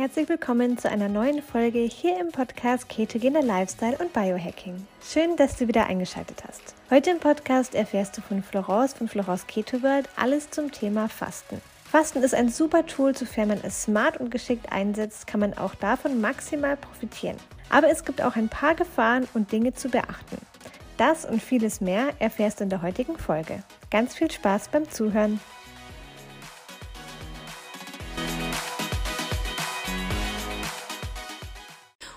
herzlich willkommen zu einer neuen Folge hier im Podcast Ketogener Lifestyle und Biohacking. Schön, dass du wieder eingeschaltet hast. Heute im Podcast erfährst du von Florence von Florence Keto World alles zum Thema Fasten. Fasten ist ein super Tool, sofern man es smart und geschickt einsetzt, kann man auch davon maximal profitieren. Aber es gibt auch ein paar Gefahren und Dinge zu beachten. Das und vieles mehr erfährst du in der heutigen Folge. Ganz viel Spaß beim Zuhören.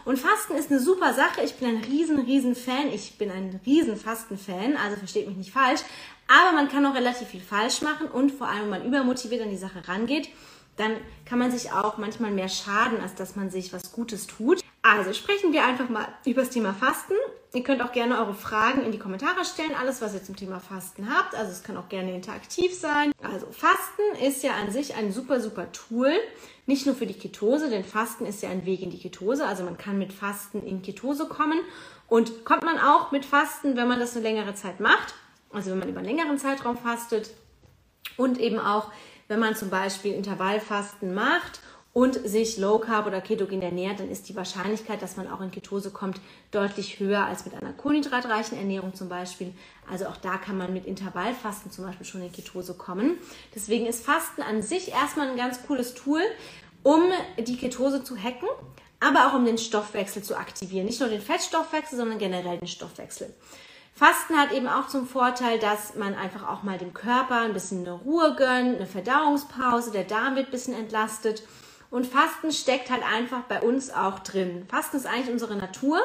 Und Fasten ist eine super Sache. Ich bin ein riesen, riesen Fan. Ich bin ein riesen Fasten-Fan, also versteht mich nicht falsch. Aber man kann auch relativ viel falsch machen und vor allem, wenn man übermotiviert an die Sache rangeht, dann kann man sich auch manchmal mehr schaden, als dass man sich was Gutes tut. Also sprechen wir einfach mal über das Thema Fasten. Ihr könnt auch gerne eure Fragen in die Kommentare stellen, alles was ihr zum Thema Fasten habt. Also es kann auch gerne interaktiv sein. Also Fasten ist ja an sich ein super, super Tool. Nicht nur für die Ketose, denn Fasten ist ja ein Weg in die Ketose. Also man kann mit Fasten in Ketose kommen. Und kommt man auch mit Fasten, wenn man das eine längere Zeit macht. Also wenn man über einen längeren Zeitraum fastet. Und eben auch wenn man zum Beispiel Intervallfasten macht und sich Low Carb oder Ketogen ernährt, dann ist die Wahrscheinlichkeit, dass man auch in Ketose kommt, deutlich höher als mit einer kohlenhydratreichen Ernährung zum Beispiel. Also auch da kann man mit Intervallfasten zum Beispiel schon in Ketose kommen. Deswegen ist Fasten an sich erstmal ein ganz cooles Tool, um die Ketose zu hacken, aber auch um den Stoffwechsel zu aktivieren. Nicht nur den Fettstoffwechsel, sondern generell den Stoffwechsel. Fasten hat eben auch zum Vorteil, dass man einfach auch mal dem Körper ein bisschen eine Ruhe gönnt, eine Verdauungspause, der Darm wird ein bisschen entlastet. Und Fasten steckt halt einfach bei uns auch drin. Fasten ist eigentlich unsere Natur,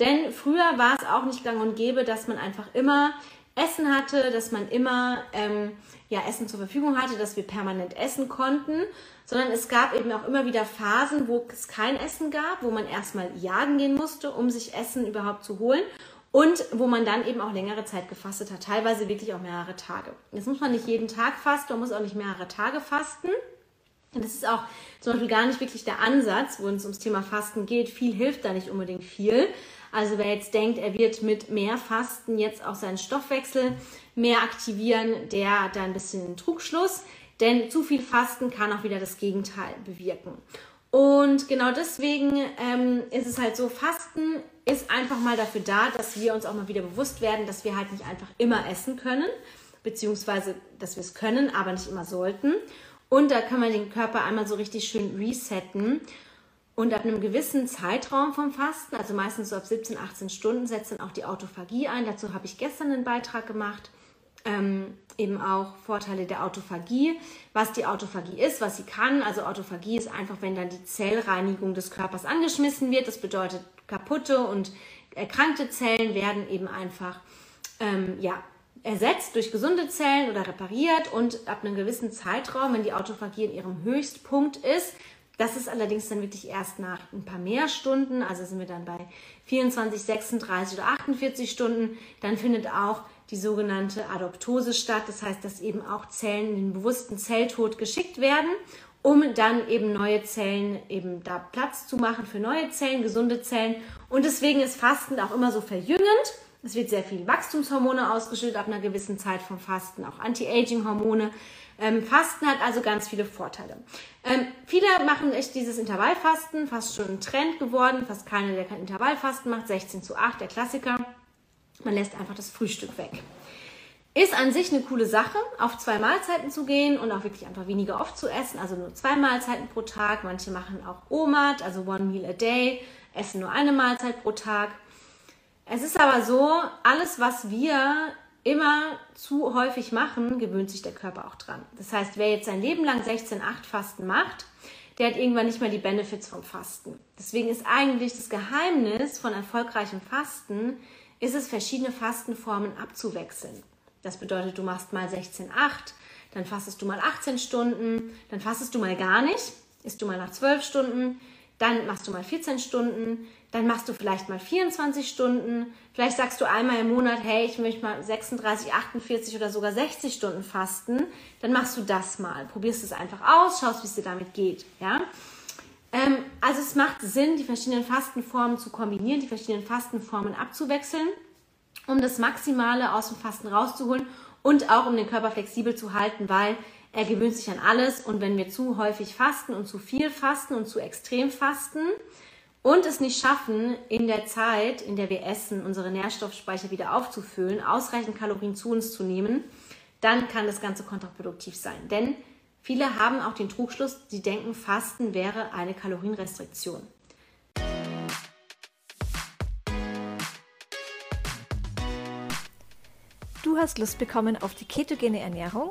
denn früher war es auch nicht gang und gäbe, dass man einfach immer Essen hatte, dass man immer ähm, ja, Essen zur Verfügung hatte, dass wir permanent essen konnten, sondern es gab eben auch immer wieder Phasen, wo es kein Essen gab, wo man erstmal jagen gehen musste, um sich Essen überhaupt zu holen und wo man dann eben auch längere Zeit gefastet hat, teilweise wirklich auch mehrere Tage. Jetzt muss man nicht jeden Tag fasten, man muss auch nicht mehrere Tage fasten. Und das ist auch zum Beispiel gar nicht wirklich der Ansatz, wo es ums Thema Fasten geht. Viel hilft da nicht unbedingt viel. Also wer jetzt denkt, er wird mit mehr Fasten jetzt auch seinen Stoffwechsel mehr aktivieren, der hat da ein bisschen Trugschluss. Denn zu viel Fasten kann auch wieder das Gegenteil bewirken. Und genau deswegen ähm, ist es halt so, Fasten ist einfach mal dafür da, dass wir uns auch mal wieder bewusst werden, dass wir halt nicht einfach immer essen können, beziehungsweise dass wir es können, aber nicht immer sollten. Und da kann man den Körper einmal so richtig schön resetten. Und ab einem gewissen Zeitraum vom Fasten, also meistens so ab 17, 18 Stunden, setzt dann auch die Autophagie ein. Dazu habe ich gestern einen Beitrag gemacht ähm, eben auch Vorteile der Autophagie, was die Autophagie ist, was sie kann. Also Autophagie ist einfach, wenn dann die Zellreinigung des Körpers angeschmissen wird. Das bedeutet, kaputte und erkrankte Zellen werden eben einfach ähm, ja, ersetzt durch gesunde Zellen oder repariert und ab einem gewissen Zeitraum, wenn die Autophagie in ihrem Höchstpunkt ist, das ist allerdings dann wirklich erst nach ein paar mehr Stunden, also sind wir dann bei 24, 36 oder 48 Stunden, dann findet auch die sogenannte Adoptose statt. Das heißt, dass eben auch Zellen in den bewussten Zelltod geschickt werden, um dann eben neue Zellen eben da Platz zu machen für neue Zellen, gesunde Zellen. Und deswegen ist Fasten auch immer so verjüngend. Es wird sehr viel Wachstumshormone ausgeschüttet ab einer gewissen Zeit vom Fasten, auch Anti-Aging-Hormone. Ähm, Fasten hat also ganz viele Vorteile. Ähm, viele machen echt dieses Intervallfasten, fast schon ein Trend geworden. Fast keiner, der kein Intervallfasten macht, 16 zu 8, der Klassiker. Man lässt einfach das Frühstück weg. Ist an sich eine coole Sache, auf zwei Mahlzeiten zu gehen und auch wirklich einfach weniger oft zu essen, also nur zwei Mahlzeiten pro Tag. Manche machen auch OMAD, also One Meal a Day, essen nur eine Mahlzeit pro Tag. Es ist aber so, alles, was wir immer zu häufig machen, gewöhnt sich der Körper auch dran. Das heißt, wer jetzt sein Leben lang 16-8 Fasten macht, der hat irgendwann nicht mehr die Benefits vom Fasten. Deswegen ist eigentlich das Geheimnis von erfolgreichem Fasten, ist es, verschiedene Fastenformen abzuwechseln. Das bedeutet, du machst mal 16,8, dann fastest du mal 18 Stunden, dann fastest du mal gar nicht, isst du mal nach 12 Stunden, dann machst du mal 14 Stunden, dann machst du vielleicht mal 24 Stunden, vielleicht sagst du einmal im Monat, hey, ich möchte mal 36, 48 oder sogar 60 Stunden fasten, dann machst du das mal, probierst es einfach aus, schaust, wie es dir damit geht, ja. Ähm, also es macht Sinn, die verschiedenen Fastenformen zu kombinieren, die verschiedenen Fastenformen abzuwechseln, um das Maximale aus dem Fasten rauszuholen und auch um den Körper flexibel zu halten, weil er gewöhnt sich an alles und wenn wir zu häufig fasten und zu viel fasten und zu extrem fasten und es nicht schaffen, in der Zeit, in der wir essen, unsere Nährstoffspeicher wieder aufzufüllen, ausreichend Kalorien zu uns zu nehmen, dann kann das Ganze kontraproduktiv sein. Denn viele haben auch den Trugschluss, sie denken, Fasten wäre eine Kalorienrestriktion. Du hast Lust bekommen auf die ketogene Ernährung?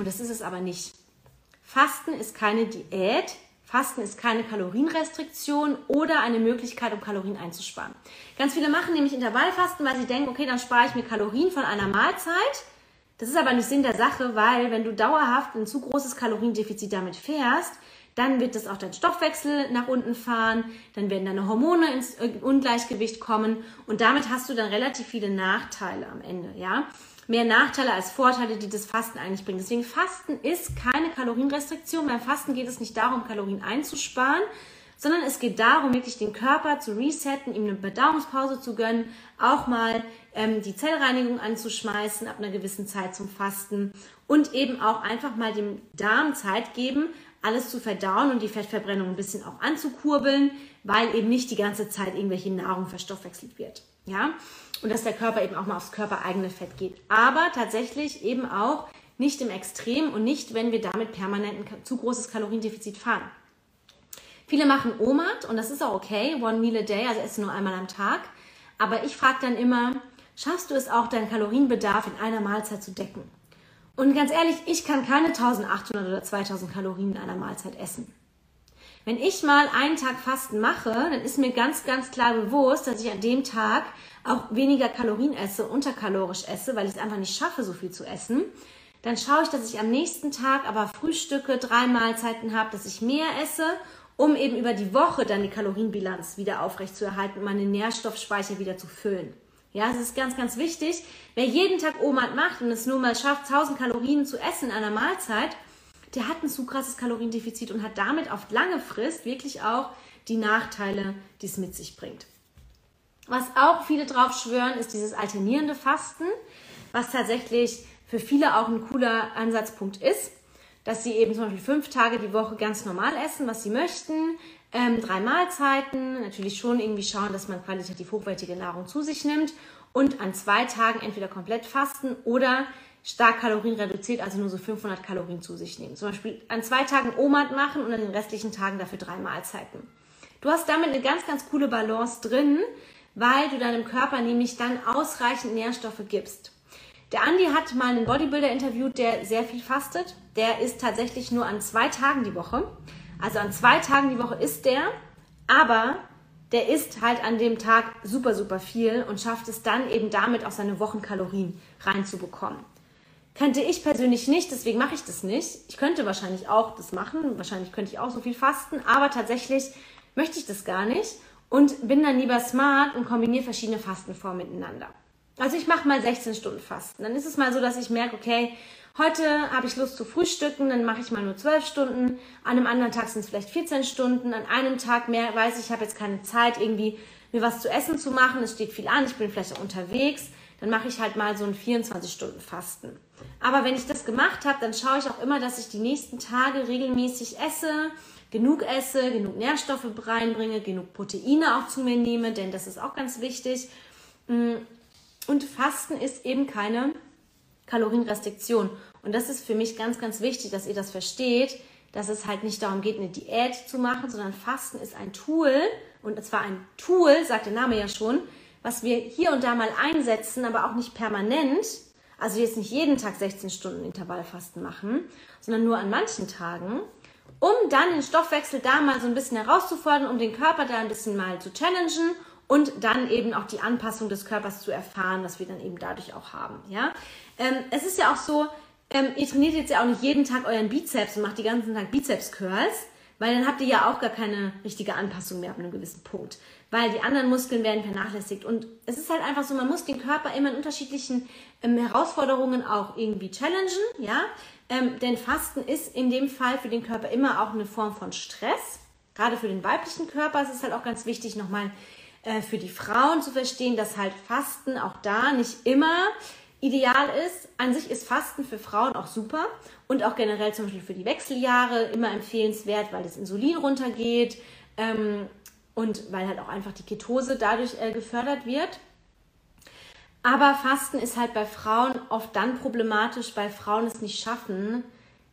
Und das ist es aber nicht. Fasten ist keine Diät, Fasten ist keine Kalorienrestriktion oder eine Möglichkeit, um Kalorien einzusparen. Ganz viele machen nämlich Intervallfasten, weil sie denken, okay, dann spare ich mir Kalorien von einer Mahlzeit. Das ist aber nicht Sinn der Sache, weil wenn du dauerhaft ein zu großes Kaloriendefizit damit fährst, dann wird das auch dein Stoffwechsel nach unten fahren, dann werden deine Hormone ins Ungleichgewicht kommen und damit hast du dann relativ viele Nachteile am Ende, ja mehr Nachteile als Vorteile, die das Fasten eigentlich bringt. Deswegen Fasten ist keine Kalorienrestriktion. Beim Fasten geht es nicht darum, Kalorien einzusparen, sondern es geht darum, wirklich den Körper zu resetten, ihm eine Verdauungspause zu gönnen, auch mal ähm, die Zellreinigung anzuschmeißen ab einer gewissen Zeit zum Fasten und eben auch einfach mal dem Darm Zeit geben, alles zu verdauen und die Fettverbrennung ein bisschen auch anzukurbeln, weil eben nicht die ganze Zeit irgendwelche Nahrung verstoffwechselt wird. Ja, und dass der Körper eben auch mal aufs körpereigene Fett geht. Aber tatsächlich eben auch nicht im Extrem und nicht, wenn wir damit permanent ein zu großes Kaloriendefizit fahren. Viele machen OMAD und das ist auch okay, One Meal a Day, also essen nur einmal am Tag. Aber ich frage dann immer, schaffst du es auch, deinen Kalorienbedarf in einer Mahlzeit zu decken? Und ganz ehrlich, ich kann keine 1800 oder 2000 Kalorien in einer Mahlzeit essen. Wenn ich mal einen Tag Fasten mache, dann ist mir ganz, ganz klar bewusst, dass ich an dem Tag auch weniger Kalorien esse, unterkalorisch esse, weil ich es einfach nicht schaffe, so viel zu essen. Dann schaue ich, dass ich am nächsten Tag aber Frühstücke, drei Mahlzeiten habe, dass ich mehr esse, um eben über die Woche dann die Kalorienbilanz wieder aufrechtzuerhalten und meine Nährstoffspeicher wieder zu füllen. Ja, es ist ganz, ganz wichtig. Wer jeden Tag OMAD macht und es nur mal schafft, 1000 Kalorien zu essen in einer Mahlzeit, der hat ein zu krasses Kaloriendefizit und hat damit auf lange Frist wirklich auch die Nachteile, die es mit sich bringt. Was auch viele drauf schwören, ist dieses alternierende Fasten, was tatsächlich für viele auch ein cooler Ansatzpunkt ist, dass sie eben zum Beispiel fünf Tage die Woche ganz normal essen, was sie möchten, ähm, drei Mahlzeiten, natürlich schon irgendwie schauen, dass man qualitativ hochwertige Nahrung zu sich nimmt und an zwei Tagen entweder komplett fasten oder stark kalorienreduziert, also nur so 500 Kalorien zu sich nehmen. Zum Beispiel an zwei Tagen OMAD machen und an den restlichen Tagen dafür drei Mahlzeiten. Du hast damit eine ganz, ganz coole Balance drin, weil du deinem Körper nämlich dann ausreichend Nährstoffe gibst. Der Andi hat mal einen Bodybuilder interviewt, der sehr viel fastet. Der isst tatsächlich nur an zwei Tagen die Woche. Also an zwei Tagen die Woche isst der, aber der isst halt an dem Tag super, super viel und schafft es dann eben damit auch seine Wochenkalorien reinzubekommen. Könnte ich persönlich nicht, deswegen mache ich das nicht. Ich könnte wahrscheinlich auch das machen, wahrscheinlich könnte ich auch so viel fasten, aber tatsächlich möchte ich das gar nicht und bin dann lieber smart und kombiniere verschiedene Fastenformen miteinander. Also ich mache mal 16 Stunden Fasten. Dann ist es mal so, dass ich merke, okay, heute habe ich Lust zu frühstücken, dann mache ich mal nur 12 Stunden. An einem anderen Tag sind es vielleicht 14 Stunden. An einem Tag mehr weiß ich, ich habe jetzt keine Zeit, irgendwie mir was zu essen zu machen. Es steht viel an, ich bin vielleicht auch unterwegs. Dann mache ich halt mal so ein 24 Stunden Fasten. Aber wenn ich das gemacht habe, dann schaue ich auch immer, dass ich die nächsten Tage regelmäßig esse genug esse, genug Nährstoffe reinbringe, genug Proteine auch zu mir nehme, denn das ist auch ganz wichtig. Mm, und Fasten ist eben keine Kalorienrestriktion. Und das ist für mich ganz, ganz wichtig, dass ihr das versteht, dass es halt nicht darum geht, eine Diät zu machen, sondern Fasten ist ein Tool, und zwar ein Tool, sagt der Name ja schon, was wir hier und da mal einsetzen, aber auch nicht permanent. Also jetzt nicht jeden Tag 16 Stunden Intervallfasten machen, sondern nur an manchen Tagen um dann den Stoffwechsel da mal so ein bisschen herauszufordern, um den Körper da ein bisschen mal zu challengen und dann eben auch die Anpassung des Körpers zu erfahren, was wir dann eben dadurch auch haben. Ja? Ähm, es ist ja auch so, ähm, ihr trainiert jetzt ja auch nicht jeden Tag euren Bizeps und macht die ganzen Tag Bizeps-Curls, weil dann habt ihr ja auch gar keine richtige Anpassung mehr ab einem gewissen Punkt. Weil die anderen Muskeln werden vernachlässigt. Und es ist halt einfach so, man muss den Körper immer in unterschiedlichen ähm, Herausforderungen auch irgendwie challengen, ja. Ähm, denn Fasten ist in dem Fall für den Körper immer auch eine Form von Stress. Gerade für den weiblichen Körper ist es halt auch ganz wichtig, nochmal äh, für die Frauen zu verstehen, dass halt Fasten auch da nicht immer ideal ist. An sich ist Fasten für Frauen auch super und auch generell zum Beispiel für die Wechseljahre immer empfehlenswert, weil das Insulin runtergeht ähm, und weil halt auch einfach die Ketose dadurch äh, gefördert wird. Aber Fasten ist halt bei Frauen oft dann problematisch, weil Frauen es nicht schaffen,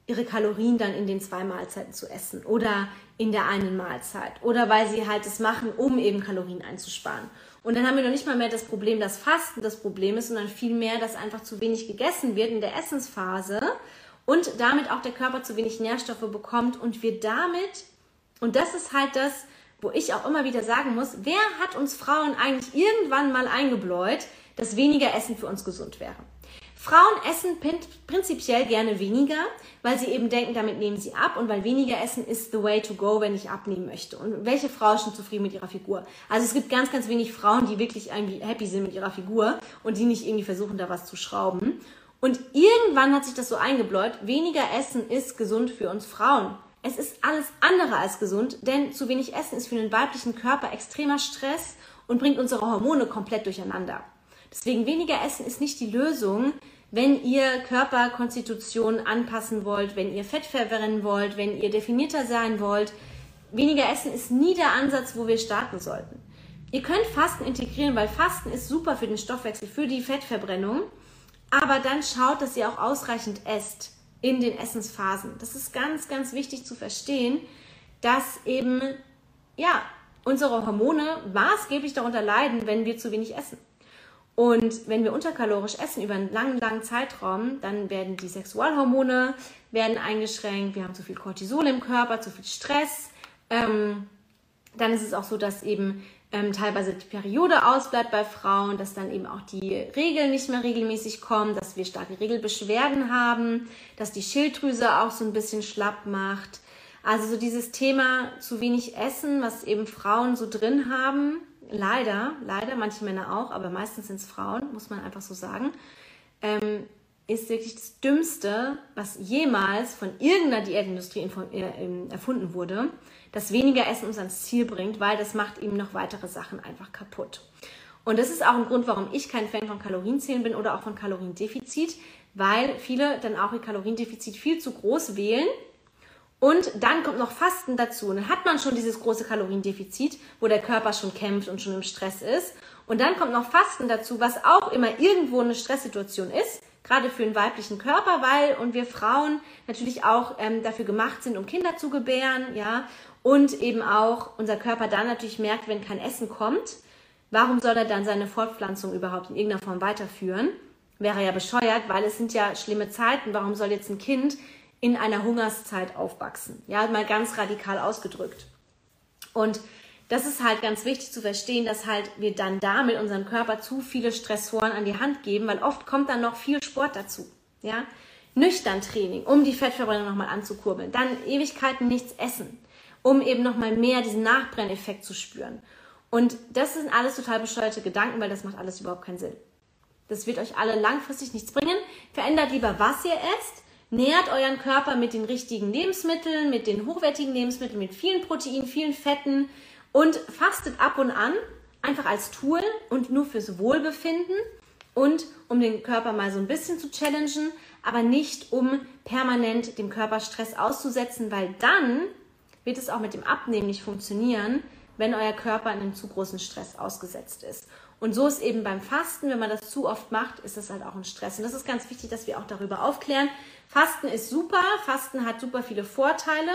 ihre Kalorien dann in den zwei Mahlzeiten zu essen oder in der einen Mahlzeit oder weil sie halt es machen, um eben Kalorien einzusparen. Und dann haben wir noch nicht mal mehr das Problem, dass Fasten das Problem ist, sondern vielmehr, dass einfach zu wenig gegessen wird in der Essensphase und damit auch der Körper zu wenig Nährstoffe bekommt und wir damit, und das ist halt das, wo ich auch immer wieder sagen muss, wer hat uns Frauen eigentlich irgendwann mal eingebläut, dass weniger Essen für uns gesund wäre. Frauen essen prinzipiell gerne weniger, weil sie eben denken, damit nehmen sie ab und weil weniger essen ist the way to go, wenn ich abnehmen möchte. Und welche Frau ist schon zufrieden mit ihrer Figur? Also es gibt ganz, ganz wenig Frauen, die wirklich irgendwie happy sind mit ihrer Figur und die nicht irgendwie versuchen, da was zu schrauben. Und irgendwann hat sich das so eingebläut, weniger Essen ist gesund für uns Frauen. Es ist alles andere als gesund, denn zu wenig Essen ist für den weiblichen Körper extremer Stress und bringt unsere Hormone komplett durcheinander. Deswegen weniger Essen ist nicht die Lösung, wenn ihr Körperkonstitution anpassen wollt, wenn ihr Fett verbrennen wollt, wenn ihr definierter sein wollt. Weniger Essen ist nie der Ansatz, wo wir starten sollten. Ihr könnt Fasten integrieren, weil Fasten ist super für den Stoffwechsel, für die Fettverbrennung. Aber dann schaut, dass ihr auch ausreichend esst in den Essensphasen. Das ist ganz, ganz wichtig zu verstehen, dass eben, ja, unsere Hormone maßgeblich darunter leiden, wenn wir zu wenig essen. Und wenn wir unterkalorisch essen über einen langen, langen Zeitraum, dann werden die Sexualhormone werden eingeschränkt, wir haben zu viel Cortisol im Körper, zu viel Stress. Ähm, dann ist es auch so, dass eben ähm, teilweise die Periode ausbleibt bei Frauen, dass dann eben auch die Regeln nicht mehr regelmäßig kommen, dass wir starke Regelbeschwerden haben, dass die Schilddrüse auch so ein bisschen schlapp macht. Also so dieses Thema zu wenig Essen, was eben Frauen so drin haben, leider, leider, manche Männer auch, aber meistens sind es Frauen, muss man einfach so sagen, ähm, ist wirklich das Dümmste, was jemals von irgendeiner Diätindustrie äh, erfunden wurde, dass weniger Essen uns ans Ziel bringt, weil das macht eben noch weitere Sachen einfach kaputt. Und das ist auch ein Grund, warum ich kein Fan von Kalorienzählen bin oder auch von Kaloriendefizit, weil viele dann auch ihr Kaloriendefizit viel zu groß wählen und dann kommt noch Fasten dazu. Und dann hat man schon dieses große Kaloriendefizit, wo der Körper schon kämpft und schon im Stress ist. Und dann kommt noch Fasten dazu, was auch immer irgendwo eine Stresssituation ist, gerade für den weiblichen Körper, weil und wir Frauen natürlich auch ähm, dafür gemacht sind, um Kinder zu gebären, ja, und eben auch unser Körper dann natürlich merkt, wenn kein Essen kommt, warum soll er dann seine Fortpflanzung überhaupt in irgendeiner Form weiterführen? Wäre ja bescheuert, weil es sind ja schlimme Zeiten. Warum soll jetzt ein Kind in einer Hungerszeit aufwachsen. Ja, mal ganz radikal ausgedrückt. Und das ist halt ganz wichtig zu verstehen, dass halt wir dann damit unserem Körper zu viele Stressoren an die Hand geben, weil oft kommt dann noch viel Sport dazu. Ja, nüchtern Training, um die Fettverbrennung nochmal anzukurbeln. Dann Ewigkeiten nichts essen, um eben nochmal mehr diesen Nachbrenneffekt zu spüren. Und das sind alles total bescheuerte Gedanken, weil das macht alles überhaupt keinen Sinn. Das wird euch alle langfristig nichts bringen. Verändert lieber, was ihr esst Nährt euren Körper mit den richtigen Lebensmitteln, mit den hochwertigen Lebensmitteln, mit vielen Proteinen, vielen Fetten und fastet ab und an, einfach als Tool und nur fürs Wohlbefinden und um den Körper mal so ein bisschen zu challengen, aber nicht um permanent dem Körper Stress auszusetzen, weil dann wird es auch mit dem Abnehmen nicht funktionieren, wenn euer Körper in einem zu großen Stress ausgesetzt ist. Und so ist eben beim Fasten, wenn man das zu oft macht, ist das halt auch ein Stress. Und das ist ganz wichtig, dass wir auch darüber aufklären. Fasten ist super, Fasten hat super viele Vorteile,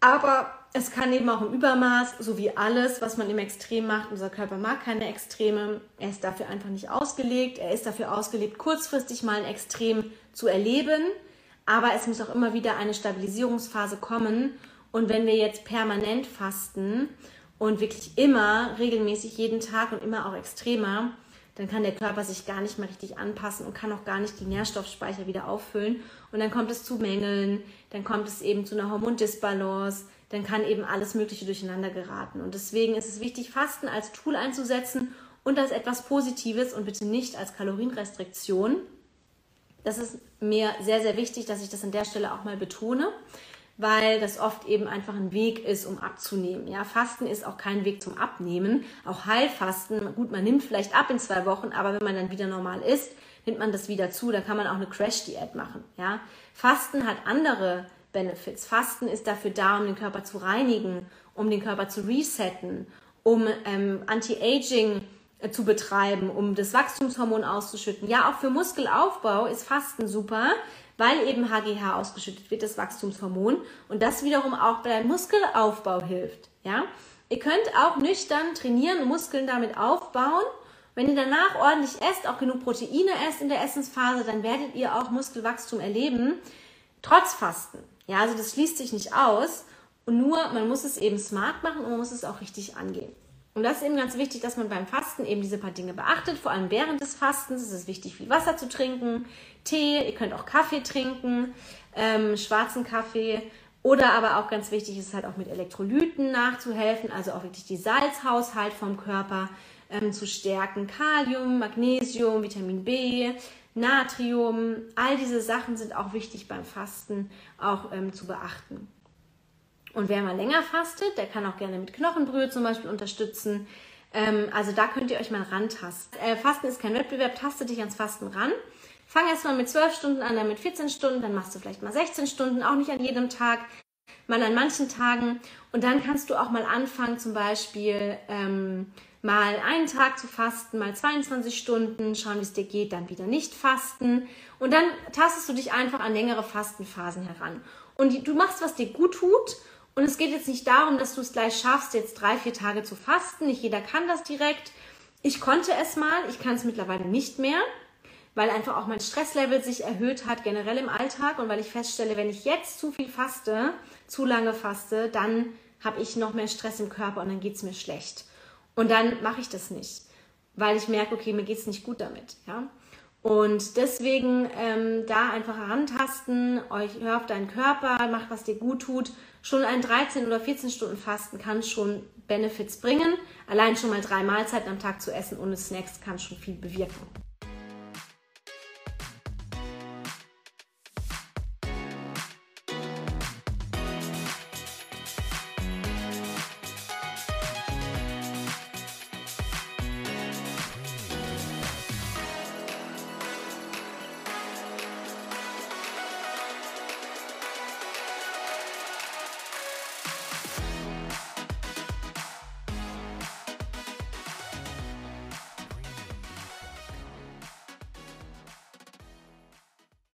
aber es kann eben auch im Übermaß, so wie alles, was man im Extrem macht. Unser Körper mag keine Extreme. Er ist dafür einfach nicht ausgelegt. Er ist dafür ausgelegt, kurzfristig mal ein Extrem zu erleben. Aber es muss auch immer wieder eine Stabilisierungsphase kommen. Und wenn wir jetzt permanent fasten und wirklich immer regelmäßig jeden Tag und immer auch extremer, dann kann der Körper sich gar nicht mehr richtig anpassen und kann auch gar nicht die Nährstoffspeicher wieder auffüllen. Und dann kommt es zu Mängeln, dann kommt es eben zu einer Hormondisbalance, dann kann eben alles Mögliche durcheinander geraten. Und deswegen ist es wichtig, Fasten als Tool einzusetzen und als etwas Positives und bitte nicht als Kalorienrestriktion. Das ist mir sehr, sehr wichtig, dass ich das an der Stelle auch mal betone weil das oft eben einfach ein Weg ist, um abzunehmen. Ja, Fasten ist auch kein Weg zum Abnehmen. Auch Heilfasten, gut, man nimmt vielleicht ab in zwei Wochen, aber wenn man dann wieder normal isst, nimmt man das wieder zu. Da kann man auch eine Crash-Diät machen. Ja, Fasten hat andere Benefits. Fasten ist dafür da, um den Körper zu reinigen, um den Körper zu resetten, um ähm, Anti-Aging äh, zu betreiben, um das Wachstumshormon auszuschütten. Ja, auch für Muskelaufbau ist Fasten super, weil eben HGH ausgeschüttet wird, das Wachstumshormon, und das wiederum auch bei deinem Muskelaufbau hilft. Ja? Ihr könnt auch nüchtern trainieren und Muskeln damit aufbauen. Wenn ihr danach ordentlich esst, auch genug Proteine esst in der Essensphase, dann werdet ihr auch Muskelwachstum erleben, trotz Fasten. Ja, also das schließt sich nicht aus. Und nur, man muss es eben smart machen und man muss es auch richtig angehen. Und das ist eben ganz wichtig, dass man beim Fasten eben diese paar Dinge beachtet. Vor allem während des Fastens ist es wichtig, viel Wasser zu trinken, Tee, ihr könnt auch Kaffee trinken, ähm, schwarzen Kaffee. Oder aber auch ganz wichtig ist halt auch mit Elektrolyten nachzuhelfen, also auch wirklich die Salzhaushalt vom Körper ähm, zu stärken. Kalium, Magnesium, Vitamin B, Natrium, all diese Sachen sind auch wichtig beim Fasten auch ähm, zu beachten. Und wer mal länger fastet, der kann auch gerne mit Knochenbrühe zum Beispiel unterstützen. Ähm, also da könnt ihr euch mal rantasten. Äh, Fasten ist kein Wettbewerb, taste dich ans Fasten ran. Fang erst mal mit 12 Stunden an, dann mit 14 Stunden, dann machst du vielleicht mal 16 Stunden, auch nicht an jedem Tag, mal an manchen Tagen. Und dann kannst du auch mal anfangen, zum Beispiel ähm, mal einen Tag zu fasten, mal 22 Stunden, schauen, wie es dir geht, dann wieder nicht fasten. Und dann tastest du dich einfach an längere Fastenphasen heran. Und du machst, was dir gut tut und es geht jetzt nicht darum, dass du es gleich schaffst, jetzt drei, vier Tage zu fasten. Nicht jeder kann das direkt. Ich konnte es mal, ich kann es mittlerweile nicht mehr, weil einfach auch mein Stresslevel sich erhöht hat, generell im Alltag. Und weil ich feststelle, wenn ich jetzt zu viel faste, zu lange faste, dann habe ich noch mehr Stress im Körper und dann geht es mir schlecht. Und dann mache ich das nicht, weil ich merke, okay, mir geht es nicht gut damit. Ja? Und deswegen ähm, da einfach herantasten, euch hör auf deinen Körper, macht, was dir gut tut Schon ein 13 oder 14 Stunden Fasten kann schon Benefits bringen. Allein schon mal drei Mahlzeiten am Tag zu essen ohne Snacks kann schon viel bewirken.